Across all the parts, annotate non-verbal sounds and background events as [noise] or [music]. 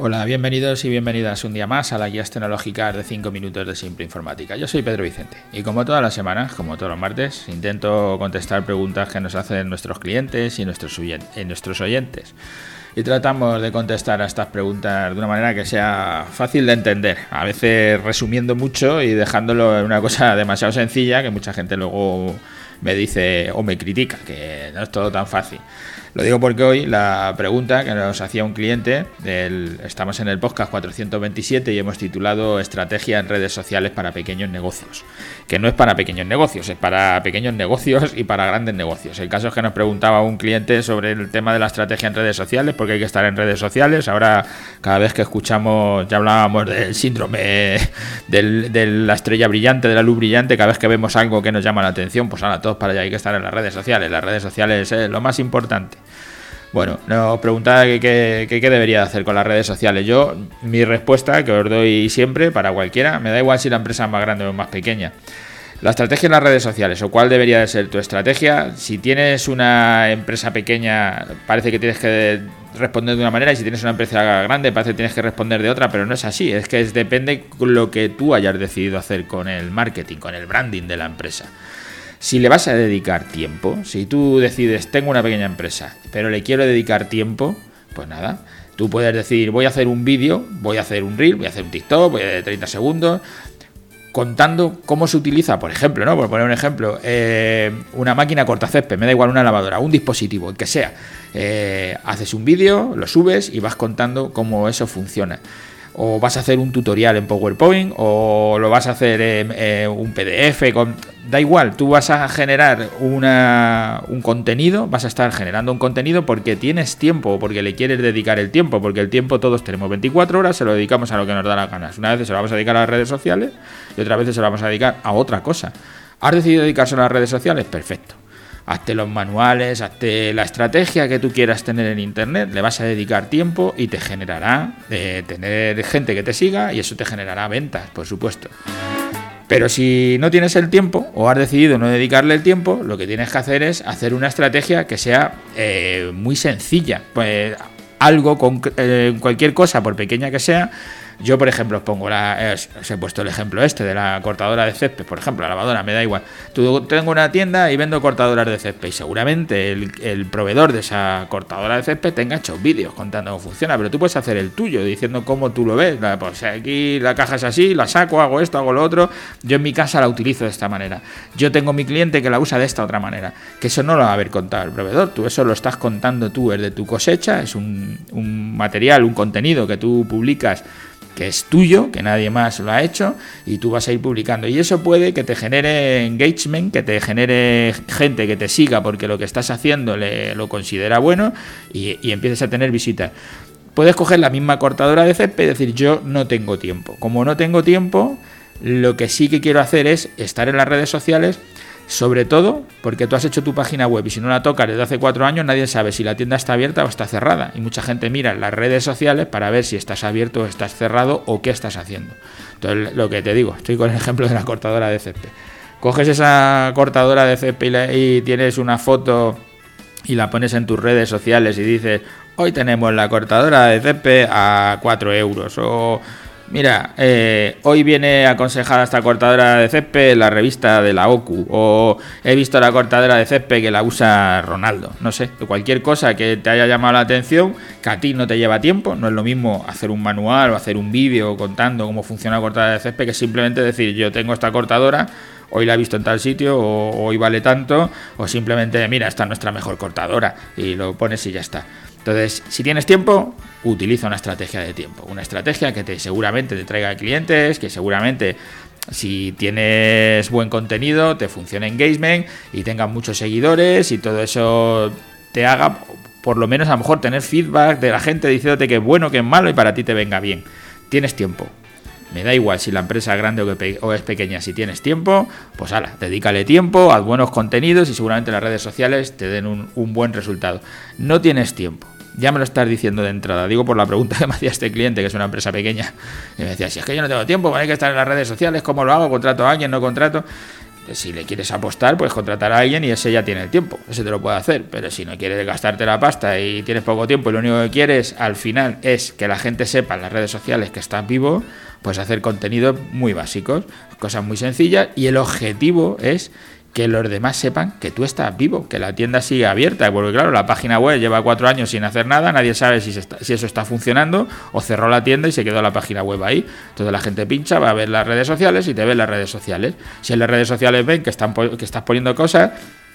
Hola, bienvenidos y bienvenidas un día más a la guías tecnológicas de 5 minutos de Simple Informática. Yo soy Pedro Vicente y como todas las semanas, como todos los martes, intento contestar preguntas que nos hacen nuestros clientes y nuestros, nuestros oyentes. Y tratamos de contestar a estas preguntas de una manera que sea fácil de entender, a veces resumiendo mucho y dejándolo en una cosa [laughs] demasiado sencilla que mucha gente luego me dice o me critica, que no es todo tan fácil. Lo digo porque hoy la pregunta que nos hacía un cliente, estamos en el podcast 427 y hemos titulado Estrategia en redes sociales para pequeños negocios, que no es para pequeños negocios, es para pequeños negocios y para grandes negocios. El caso es que nos preguntaba un cliente sobre el tema de la estrategia en redes sociales, porque hay que estar en redes sociales. Ahora, cada vez que escuchamos, ya hablábamos del síndrome de la estrella brillante, de la luz brillante, cada vez que vemos algo que nos llama la atención, pues ahora todos para allá hay que estar en las redes sociales. Las redes sociales es lo más importante. Bueno, nos preguntaba qué debería hacer con las redes sociales. Yo, mi respuesta, que os doy siempre para cualquiera, me da igual si la empresa es más grande o más pequeña. La estrategia en las redes sociales, o cuál debería de ser tu estrategia. Si tienes una empresa pequeña, parece que tienes que responder de una manera, y si tienes una empresa grande, parece que tienes que responder de otra, pero no es así. Es que depende lo que tú hayas decidido hacer con el marketing, con el branding de la empresa. Si le vas a dedicar tiempo, si tú decides, tengo una pequeña empresa, pero le quiero dedicar tiempo, pues nada, tú puedes decir, voy a hacer un vídeo, voy a hacer un reel, voy a hacer un TikTok, voy a de 30 segundos, contando cómo se utiliza, por ejemplo, ¿no? Por poner un ejemplo, eh, una máquina cortacésped, me da igual una lavadora, un dispositivo, el que sea. Eh, haces un vídeo, lo subes y vas contando cómo eso funciona o vas a hacer un tutorial en PowerPoint o lo vas a hacer en, un PDF, da igual, tú vas a generar una, un contenido, vas a estar generando un contenido porque tienes tiempo, porque le quieres dedicar el tiempo, porque el tiempo todos tenemos 24 horas, se lo dedicamos a lo que nos da las ganas. Una vez se lo vamos a dedicar a las redes sociales y otra vez se lo vamos a dedicar a otra cosa. ¿Has decidido dedicarse a las redes sociales? Perfecto hazte los manuales, hazte la estrategia que tú quieras tener en internet, le vas a dedicar tiempo y te generará de tener gente que te siga y eso te generará ventas, por supuesto. Pero si no tienes el tiempo o has decidido no dedicarle el tiempo, lo que tienes que hacer es hacer una estrategia que sea eh, muy sencilla. Pues algo con eh, cualquier cosa, por pequeña que sea, yo, por ejemplo, os pongo la. os he puesto el ejemplo este de la cortadora de césped, por ejemplo, la lavadora, me da igual. Tú tengo una tienda y vendo cortadoras de césped y seguramente el, proveedor de esa cortadora de césped tenga hecho vídeos contando cómo funciona, pero tú puedes hacer el tuyo diciendo cómo tú lo ves. Pues aquí la caja es así, la saco, hago esto, hago lo otro. Yo en mi casa la utilizo de esta manera. Yo tengo mi cliente que la usa de esta otra manera. Que eso no lo va a haber contado el proveedor, tú eso lo estás contando tú, es de tu cosecha, es un, un material, un contenido que tú publicas que es tuyo, que nadie más lo ha hecho, y tú vas a ir publicando. Y eso puede que te genere engagement, que te genere gente que te siga porque lo que estás haciendo le, lo considera bueno y, y empieces a tener visitas. Puedes coger la misma cortadora de césped y decir yo no tengo tiempo. Como no tengo tiempo, lo que sí que quiero hacer es estar en las redes sociales sobre todo porque tú has hecho tu página web y si no la tocas desde hace cuatro años nadie sabe si la tienda está abierta o está cerrada. Y mucha gente mira las redes sociales para ver si estás abierto o estás cerrado o qué estás haciendo. Entonces, lo que te digo, estoy con el ejemplo de la cortadora de césped. Coges esa cortadora de césped y, tienes una foto y la pones en tus redes sociales y dices, hoy tenemos la cortadora de césped a 4 euros Mira, eh, hoy viene aconsejada esta cortadora de césped la revista de la OCU. O he visto la cortadora de césped que la usa Ronaldo. No sé, cualquier cosa que te haya llamado la atención, que a ti no te lleva tiempo. No es lo mismo hacer un manual o hacer un vídeo contando cómo funciona la cortadora de césped que simplemente decir yo tengo esta cortadora, hoy la he visto en tal sitio, o hoy vale tanto, o simplemente mira, esta es nuestra mejor cortadora y lo pones y ya está. Entonces, si tienes tiempo, utiliza una estrategia de tiempo. Una estrategia que te seguramente te traiga clientes, que seguramente si tienes buen contenido, te funcione engagement y tengas muchos seguidores y todo eso te haga por lo menos a lo mejor tener feedback de la gente diciéndote que es bueno, que es malo y para ti te venga bien. Tienes tiempo. Me da igual si la empresa es grande o es pequeña, si tienes tiempo, pues ala, dedícale tiempo, haz buenos contenidos y seguramente las redes sociales te den un, un buen resultado. No tienes tiempo ya me lo estás diciendo de entrada. Digo por la pregunta que me hacía este cliente, que es una empresa pequeña. Y me decía, si es que yo no tengo tiempo, hay que estar en las redes sociales, ¿cómo lo hago? ¿Contrato a alguien? ¿No contrato? si le quieres apostar, puedes contratar a alguien y ese ya tiene el tiempo, ese te lo puede hacer, pero si no quieres gastarte la pasta y tienes poco tiempo y lo único que quieres al final es que la gente sepa en las redes sociales que estás vivo, pues hacer contenidos muy básicos, cosas muy sencillas y el objetivo es que los demás sepan que tú estás vivo, que la tienda sigue abierta, porque claro, la página web lleva cuatro años sin hacer nada, nadie sabe si, eso está funcionando o cerró la tienda y se quedó la página web ahí. Entonces la gente pincha, va a ver las redes sociales y te ve las redes sociales. Si en las redes sociales ven que, están, que estás poniendo cosas,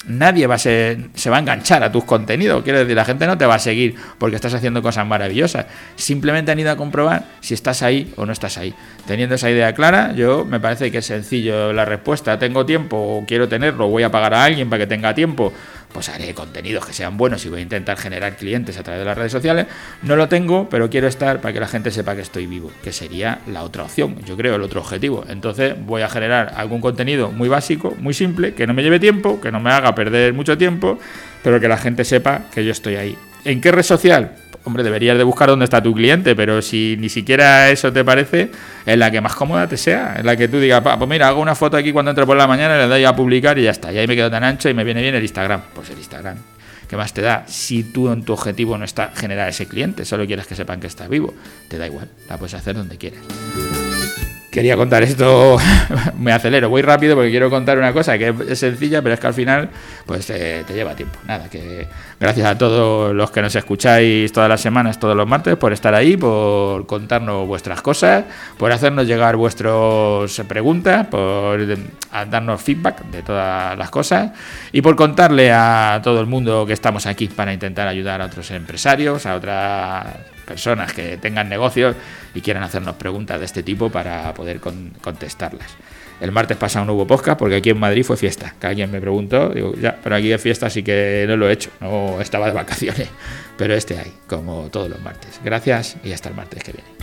nadie va a se va a enganchar a tus contenidos. Quiero decir, la gente no te va a seguir porque estás haciendo cosas maravillosas. Simplemente han ido a comprobar si estás ahí o no estás ahí. Teniendo esa idea clara, yo me parece que es sencillo la respuesta. Tengo tiempo o quiero tenerlo, voy a pagar a alguien para que tenga tiempo pues haré contenidos que sean buenos y voy a intentar generar clientes a través de las redes sociales. No lo tengo, pero quiero estar para que la gente sepa que estoy vivo, que sería la otra opción, yo creo, el otro objetivo. Entonces voy a generar algún contenido muy básico, muy simple, que no me lleve tiempo, que no me haga perder mucho tiempo, pero que la gente sepa que yo estoy ahí. ¿En qué red social? Hombre, deberías de buscar dónde está tu cliente, pero si ni siquiera eso te parece, en la que más cómoda te sea, en la que tú digas, pues mira, hago una foto aquí cuando entro por la mañana, le doy a publicar y ya está, y ahí me quedo tan ancho y me viene bien el Instagram. Pues el Instagram. ¿Qué más te da? Si tú en tu objetivo no está generar ese cliente, solo quieres que sepan que estás vivo, te da igual, la puedes hacer donde quieras quería contar esto, [laughs] me acelero, voy rápido porque quiero contar una cosa que es sencilla, pero es que al final pues te lleva tiempo. Nada, que gracias a todos los que nos escucháis todas las semanas, todos los martes, por estar ahí, por contarnos vuestras cosas, por hacernos llegar vuestras preguntas, por darnos feedback de todas las cosas y por contarle a todo el mundo que estamos aquí para intentar ayudar a otros empresarios, a otras personas que tengan negocios y quieran hacernos preguntas de este tipo para poder contestarlas. El martes pasado no hubo podcast porque aquí en Madrid fue fiesta. Que alguien me preguntó, digo, ya, pero aquí es fiesta, así que no lo he hecho. No estaba de vacaciones. [laughs] Pero este hay, como todos los martes. Gracias y hasta el martes que viene.